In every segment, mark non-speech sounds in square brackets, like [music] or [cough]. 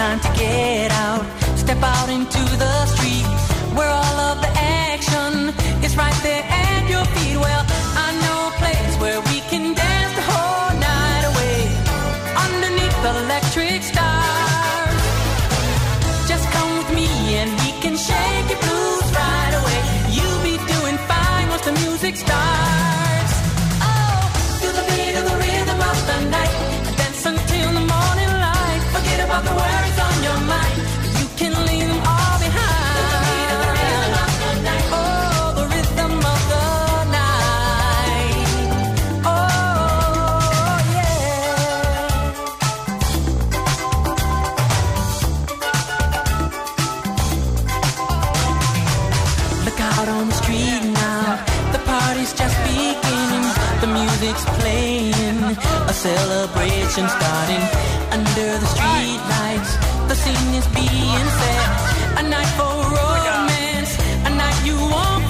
Time to get out, step out into the street where all of the action is right there at your feet. Well, I know a place where we can dance the whole night away underneath the electric stars. Just come with me and we can shake your blues right away. You'll be doing fine once the music starts. A celebration starting under the street lights. The scene is being set. A night for romance, a night you won't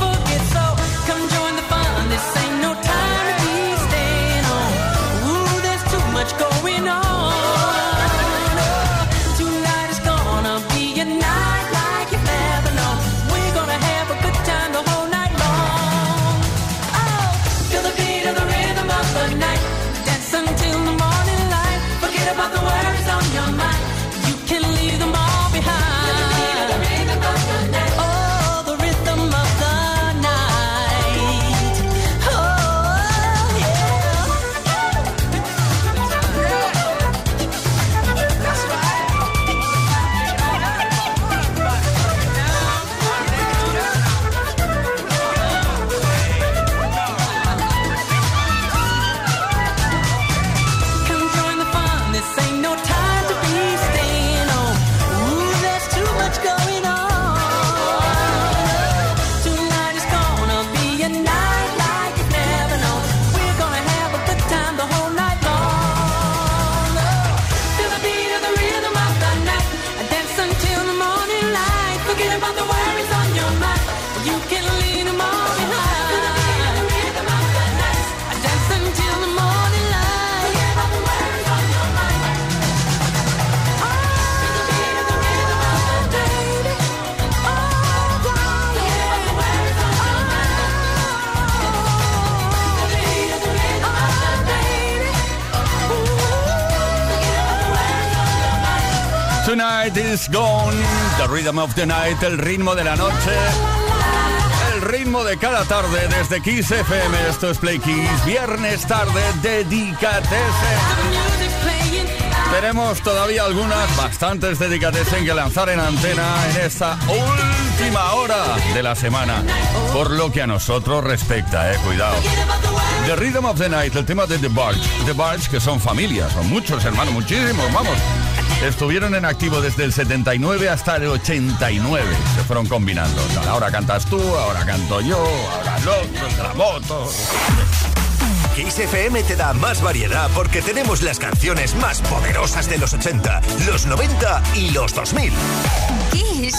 Tonight is gone, the rhythm of the night, el ritmo de la noche, el ritmo de cada tarde desde Kiss FM. Esto es Play Kiss, viernes tarde, dedicatese. Tenemos todavía algunas, bastantes dedicatesen que lanzar en antena en esta última hora de la semana. Por lo que a nosotros respecta, eh, cuidado. The Rhythm of the Night, el tema de The Barge. The Barge, que son familias, son muchos hermanos, muchísimos, vamos. Estuvieron en activo desde el 79 hasta el 89. Se fueron combinando. Ahora cantas tú, ahora canto yo, ahora el otro, el de la moto. Kiss FM te da más variedad porque tenemos las canciones más poderosas de los 80, los 90 y los 2000. Kiss.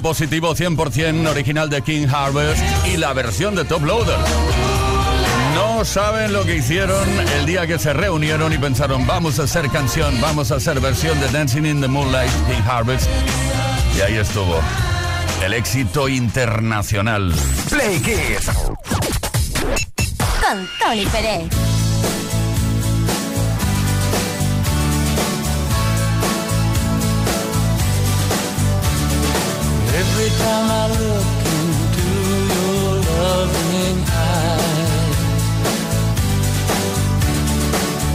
Positivo 100% original de King Harvest y la versión de Top Loader. No saben lo que hicieron el día que se reunieron y pensaron, vamos a hacer canción, vamos a hacer versión de Dancing in the Moonlight, King Harvest. Y ahí estuvo. El éxito internacional. Play Kiss. Con Tony Pérez. Every time I look into your loving eyes,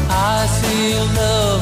I see love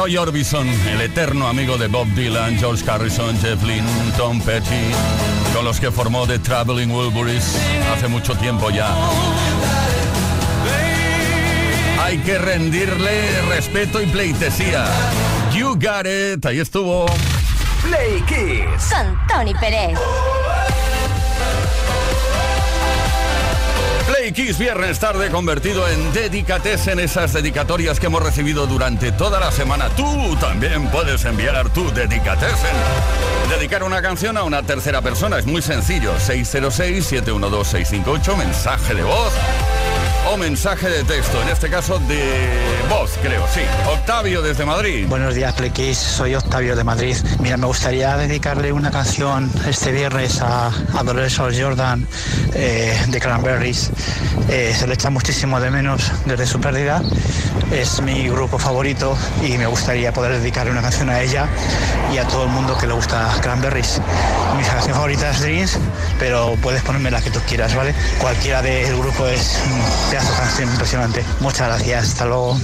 Roy Orbison, el eterno amigo de Bob Dylan, George Harrison, Jeff Lynne, Tom Petty, con los que formó The Traveling Wilburys hace mucho tiempo ya. Hay que rendirle respeto y pleitesía. You got it, ahí estuvo. Play Kiss. Con Tony Pérez. Viernes tarde convertido en dedicates en esas dedicatorias que hemos recibido durante toda la semana. Tú también puedes enviar tu dedicatesen. Dedicar una canción a una tercera persona es muy sencillo. 606-712-658, mensaje de voz o mensaje de texto. En este caso de voz, creo, sí. Octavio desde Madrid. Buenos días, Plequis. Soy Octavio de Madrid. Mira, me gustaría dedicarle una canción este viernes a, a Dolores Jordan eh, de Cranberries. Eh, se le echa muchísimo de menos desde su pérdida. Es mi grupo favorito y me gustaría poder dedicarle una canción a ella y a todo el mundo que le gusta Cranberries. Mi canción favorita es Dreams, pero puedes ponerme la que tú quieras, ¿vale? Cualquiera del grupo es un impresionante. Muchas gracias. Hasta luego.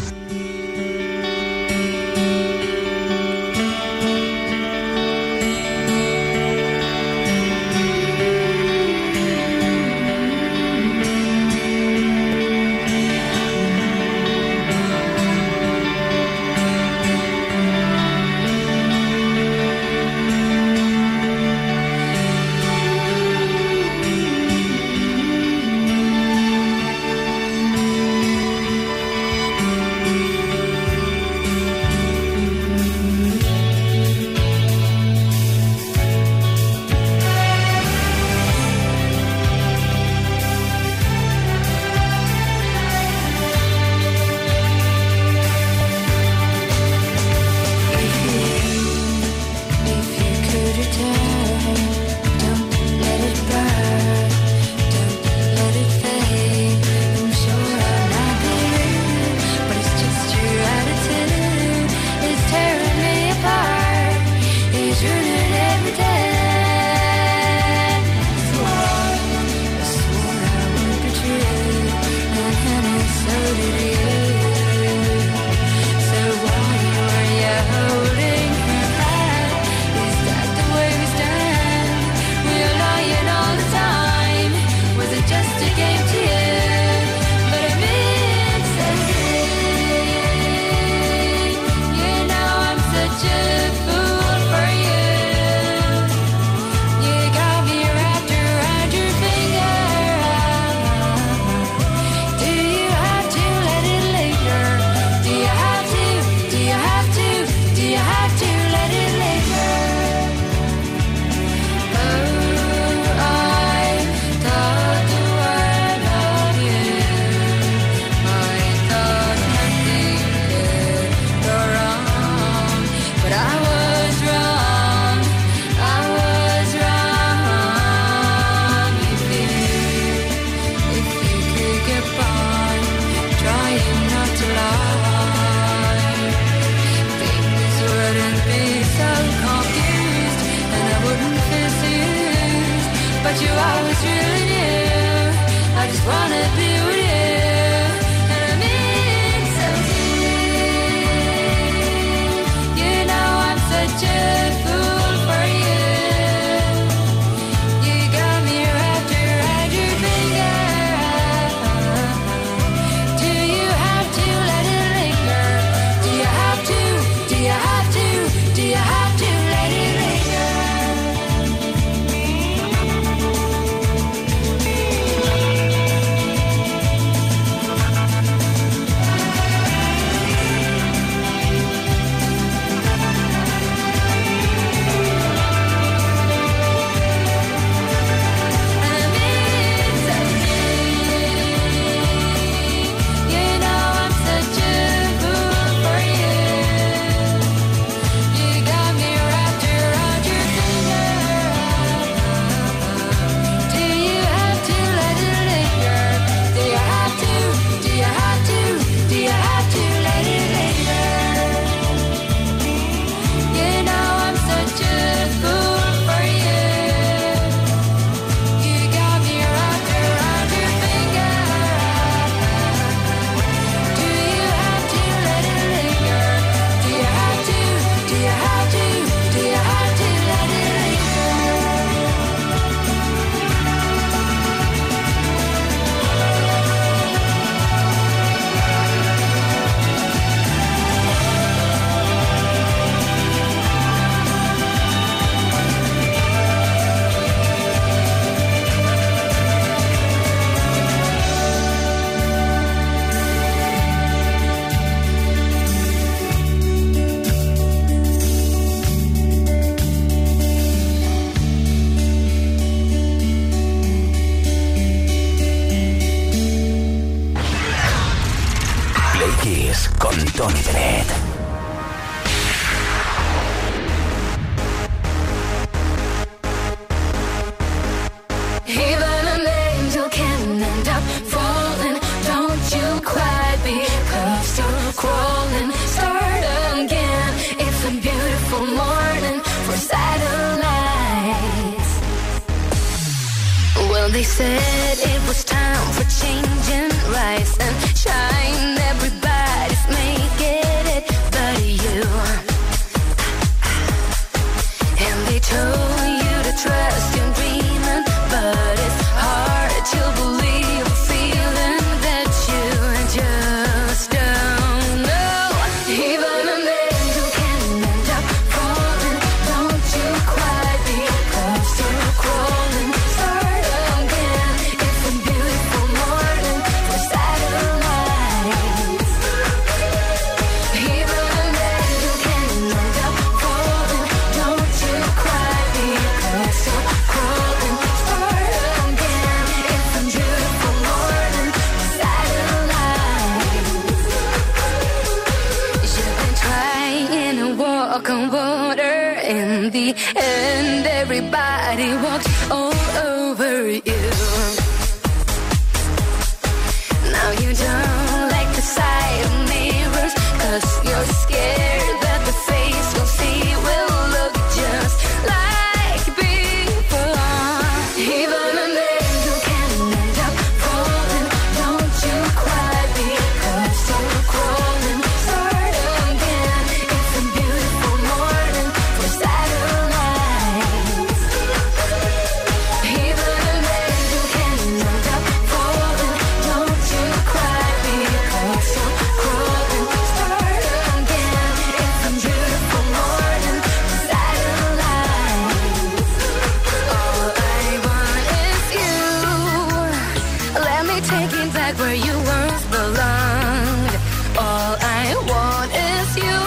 Taking back where you once belonged. All I want is you.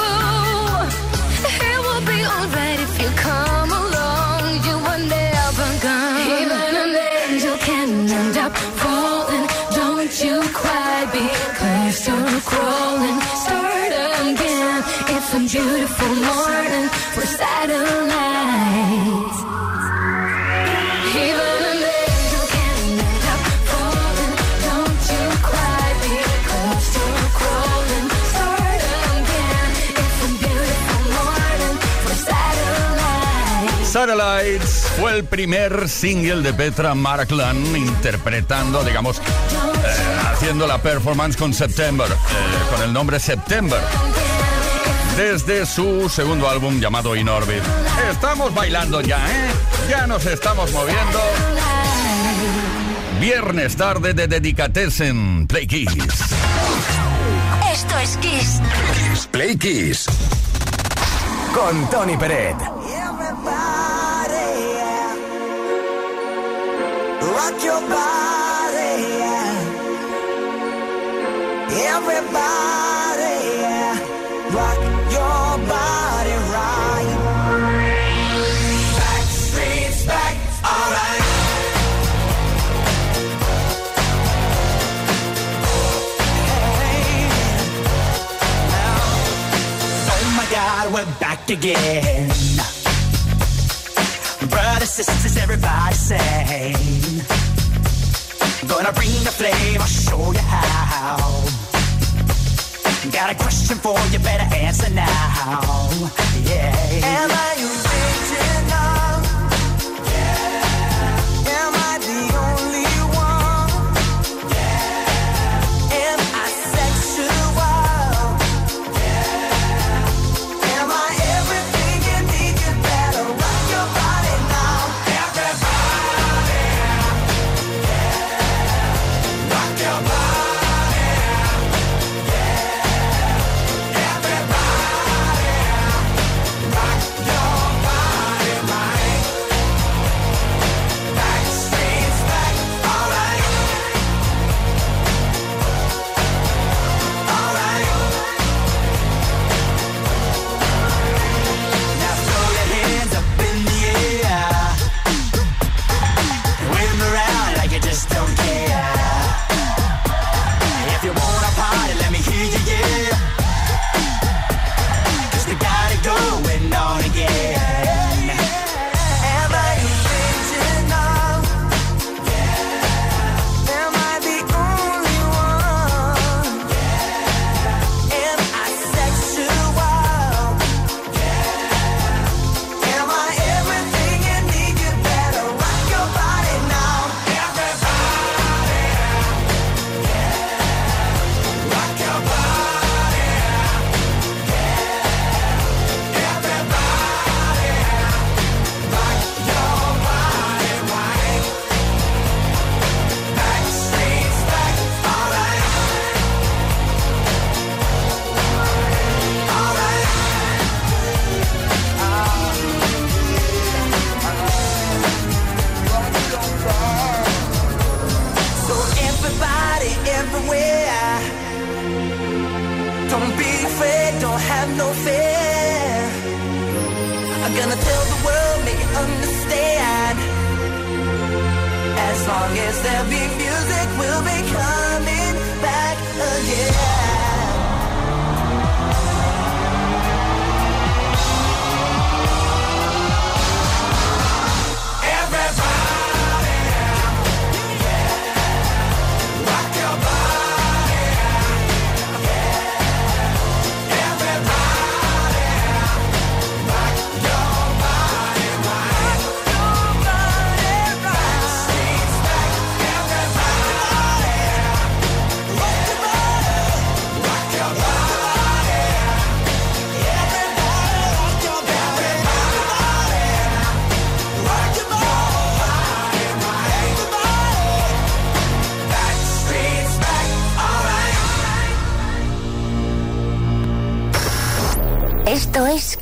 It will be alright if you come along. You are never gone. Even an angel can end up falling. Don't you cry because you're crawling. Start again. It's a beautiful morning for satellites. Satellites. Fue el primer single de Petra Markland interpretando, digamos, eh, haciendo la performance con September, eh, con el nombre September, desde su segundo álbum llamado In Orbit. Estamos bailando ya, ¿eh? Ya nos estamos moviendo. Viernes tarde de Dedicatessen, Play Kiss. Esto es Kiss. Kiss Play Kiss. Con Tony Peret. Rock your body, yeah. Everybody, yeah. Rock your body right. Back streets back, alright. Oh my God, we're back again. Sisters, everybody sing. Gonna bring the flame, I'll show you how. Got a question for you, better answer now. Yeah.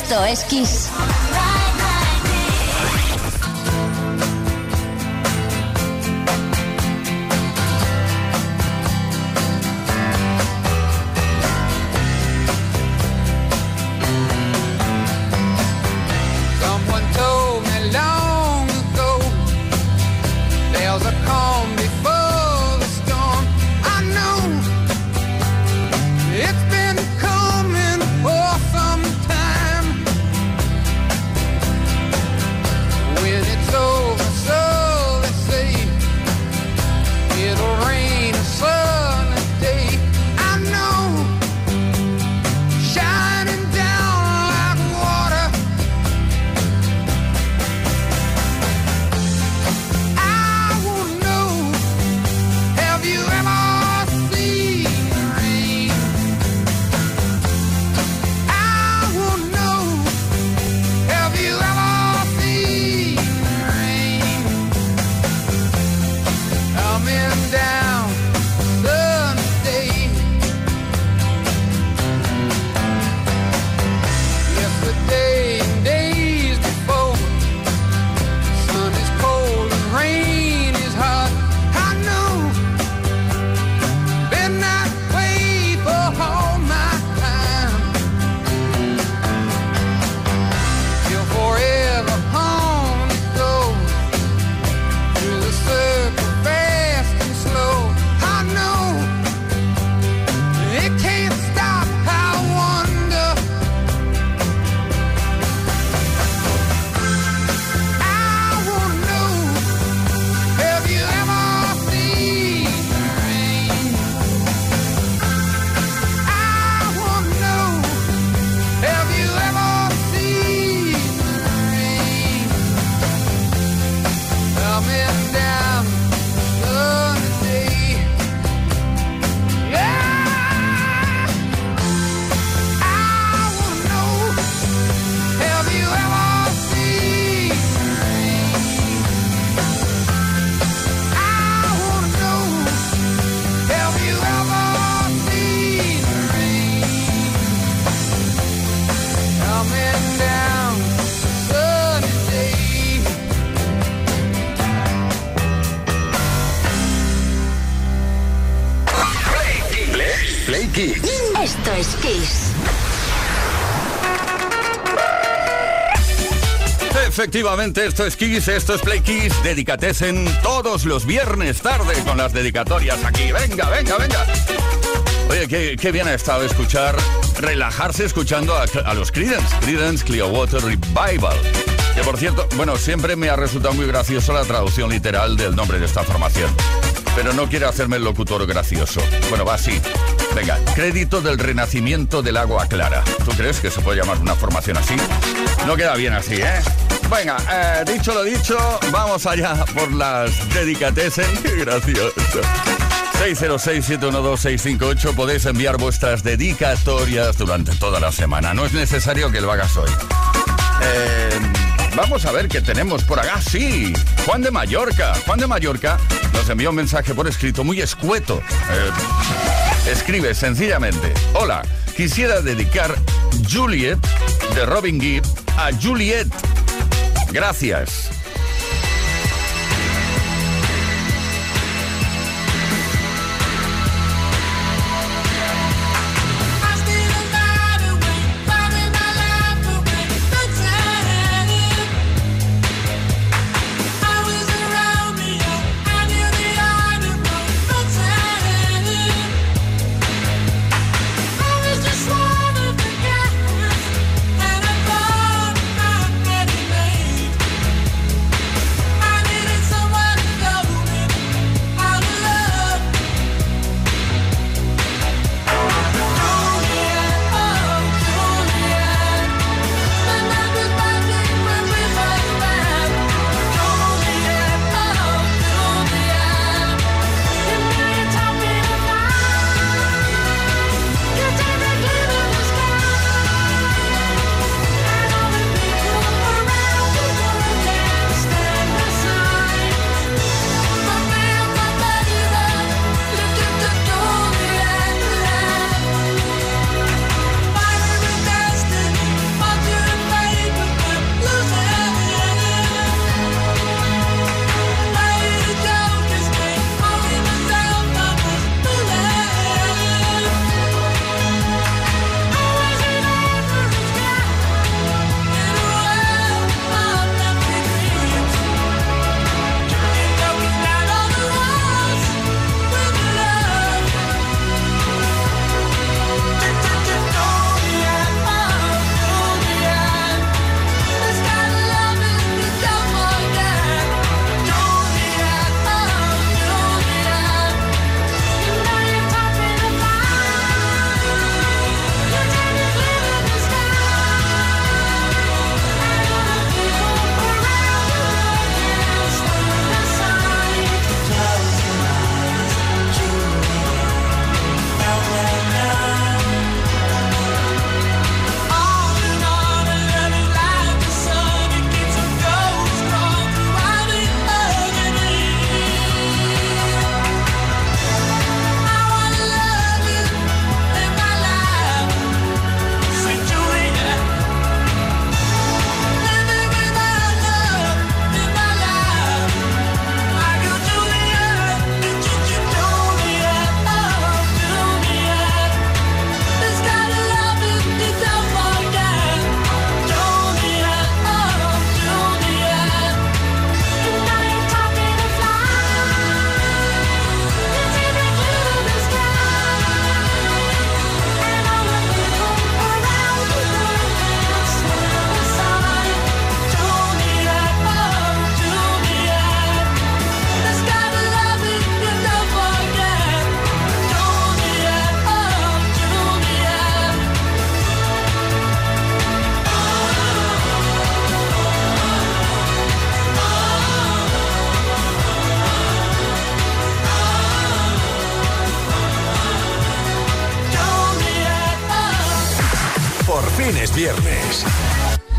Esto es Kiss. Esto es Kiss. Efectivamente, esto es Kiss, esto es Play Kiss. Dedicatesen todos los viernes tarde con las dedicatorias aquí. Venga, venga, venga. Oye, qué, qué bien ha estado escuchar, relajarse escuchando a, a los Creedence, Creedence Clearwater Revival. Que por cierto, bueno, siempre me ha resultado muy gracioso la traducción literal del nombre de esta formación. Pero no quiere hacerme el locutor gracioso. Bueno, va así. Venga, crédito del renacimiento del agua clara. ¿Tú crees que se puede llamar una formación así? No queda bien así, ¿eh? Venga, eh, dicho lo dicho, vamos allá por las dedicatesen. [laughs] Qué gracioso. 606-712-658 podéis enviar vuestras dedicatorias durante toda la semana. No es necesario que lo hagas hoy. Eh, vamos a ver qué tenemos por acá. Sí, Juan de Mallorca. Juan de Mallorca nos envió un mensaje por escrito muy escueto. Eh, escribe sencillamente, hola, quisiera dedicar Juliet de Robin Gibb a Juliet. Gracias.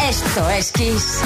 Esto es Kiss.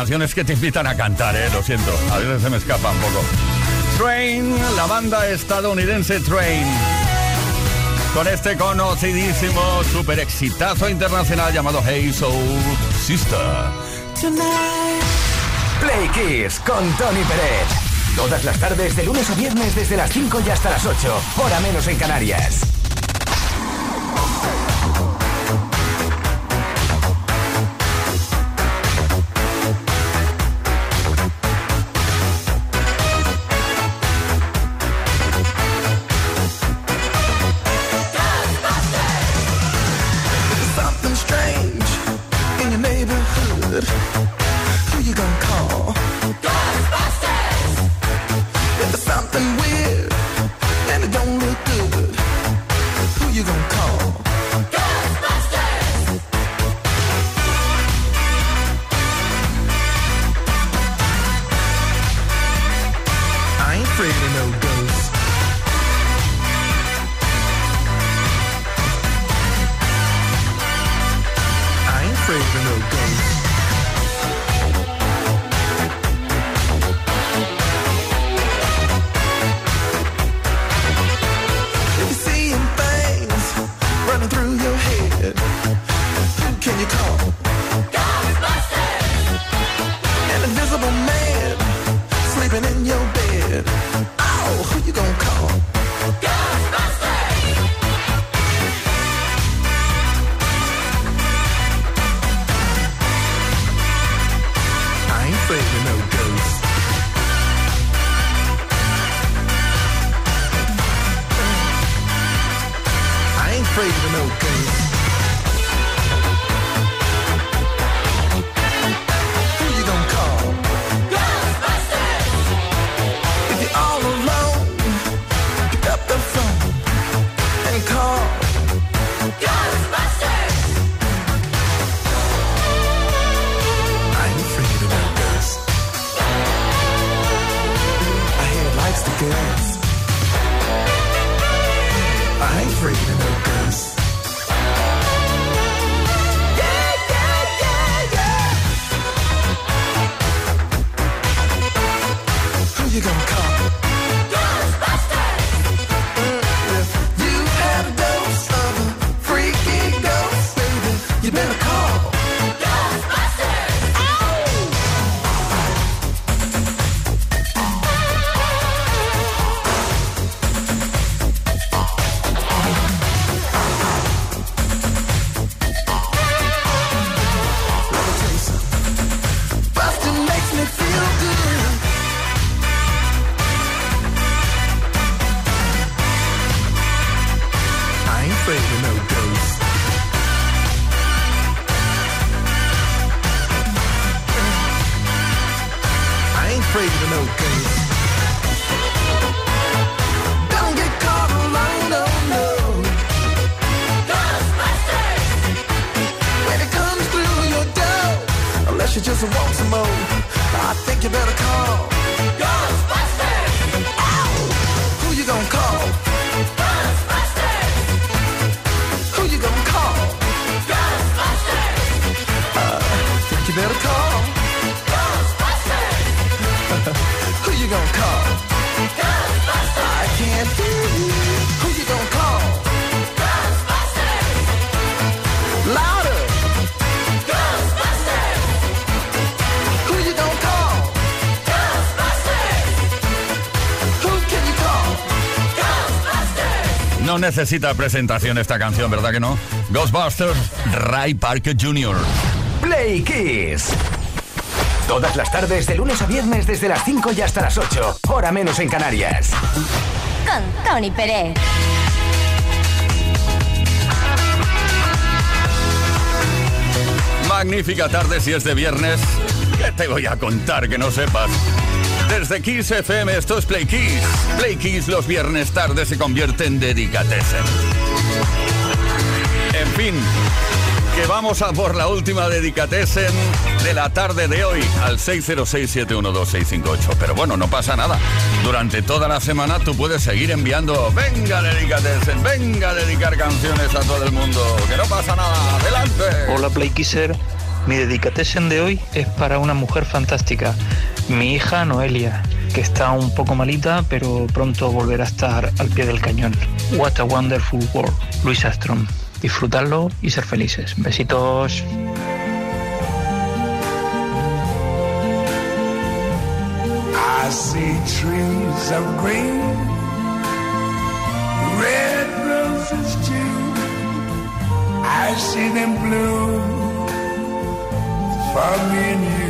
Canciones que te invitan a cantar, ¿eh? Lo siento, a veces se me escapa un poco. Train, la banda estadounidense Train. Con este conocidísimo super exitazo internacional llamado Hey Soul Sister. Play Kiss con Tony Pérez. Todas las tardes, de lunes a viernes, desde las 5 y hasta las 8, hora menos en Canarias. Necesita presentación esta canción, ¿verdad que no? Ghostbusters, Ray Parker Jr. Play Kiss. Todas las tardes, de lunes a viernes, desde las 5 y hasta las 8. Hora menos en Canarias. Con Tony Pérez. Magnífica tarde si es de viernes. ¿Qué te voy a contar que no sepas? Desde Kiss FM, esto es Play Kiss. Play Kiss los viernes tarde se convierte en Dedicatessen. En fin, que vamos a por la última Dedicatessen de la tarde de hoy al 606-712-658. Pero bueno, no pasa nada. Durante toda la semana tú puedes seguir enviando, venga Dedicatessen, venga a dedicar canciones a todo el mundo. Que no pasa nada. Adelante. Hola Playkisser, mi dedicatation de hoy es para una mujer fantástica, mi hija Noelia, que está un poco malita, pero pronto volverá a estar al pie del cañón. What a wonderful world, Luis Astrom. Disfrutarlo y ser felices. Besitos. I see trees of green, red roses too. I see them bloom for me and you.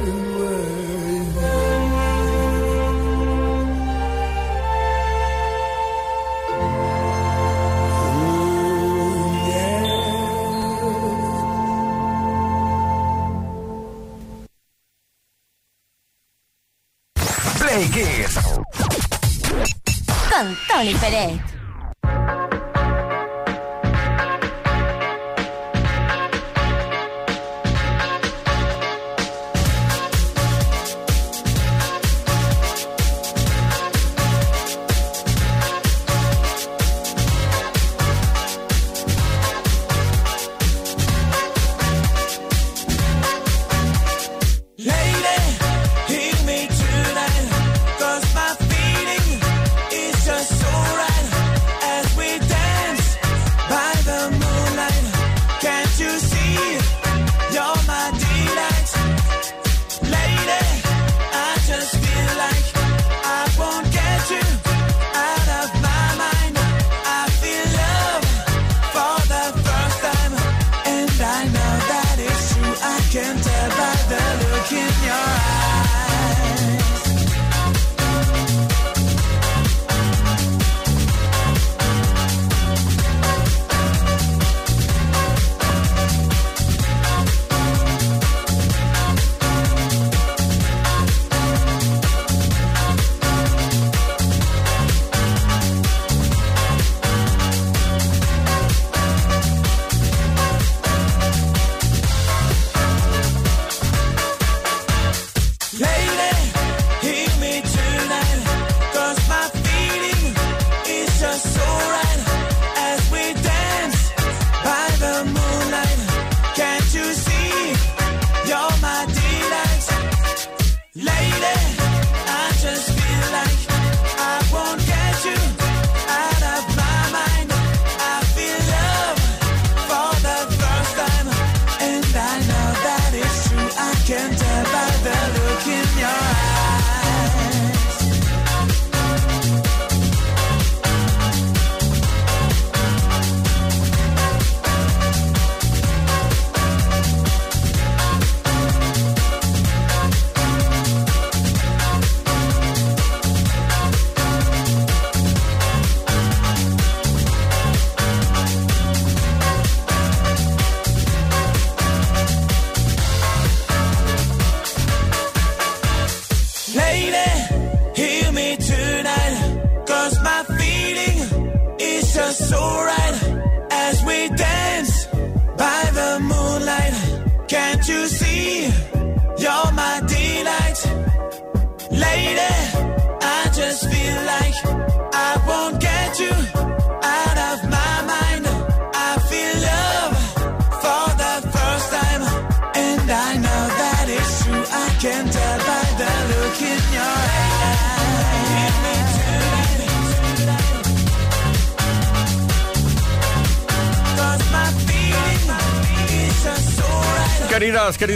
Tony Pérez.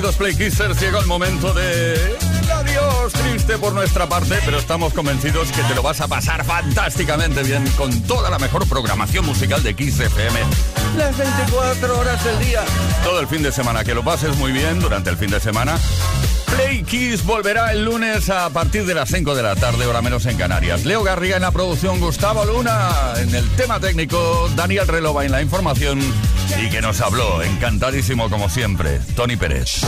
Queridos Play Kissers, llega el momento de... Adiós, triste por nuestra parte, pero estamos convencidos que te lo vas a pasar fantásticamente bien con toda la mejor programación musical de Kiss FM. Las 24 horas del día. Todo el fin de semana, que lo pases muy bien durante el fin de semana. Play volverá el lunes a partir de las 5 de la tarde, hora menos en Canarias. Leo Garriga en la producción, Gustavo Luna en el tema técnico, Daniel Relova en la información y que nos habló, encantadísimo como siempre, Tony Pérez.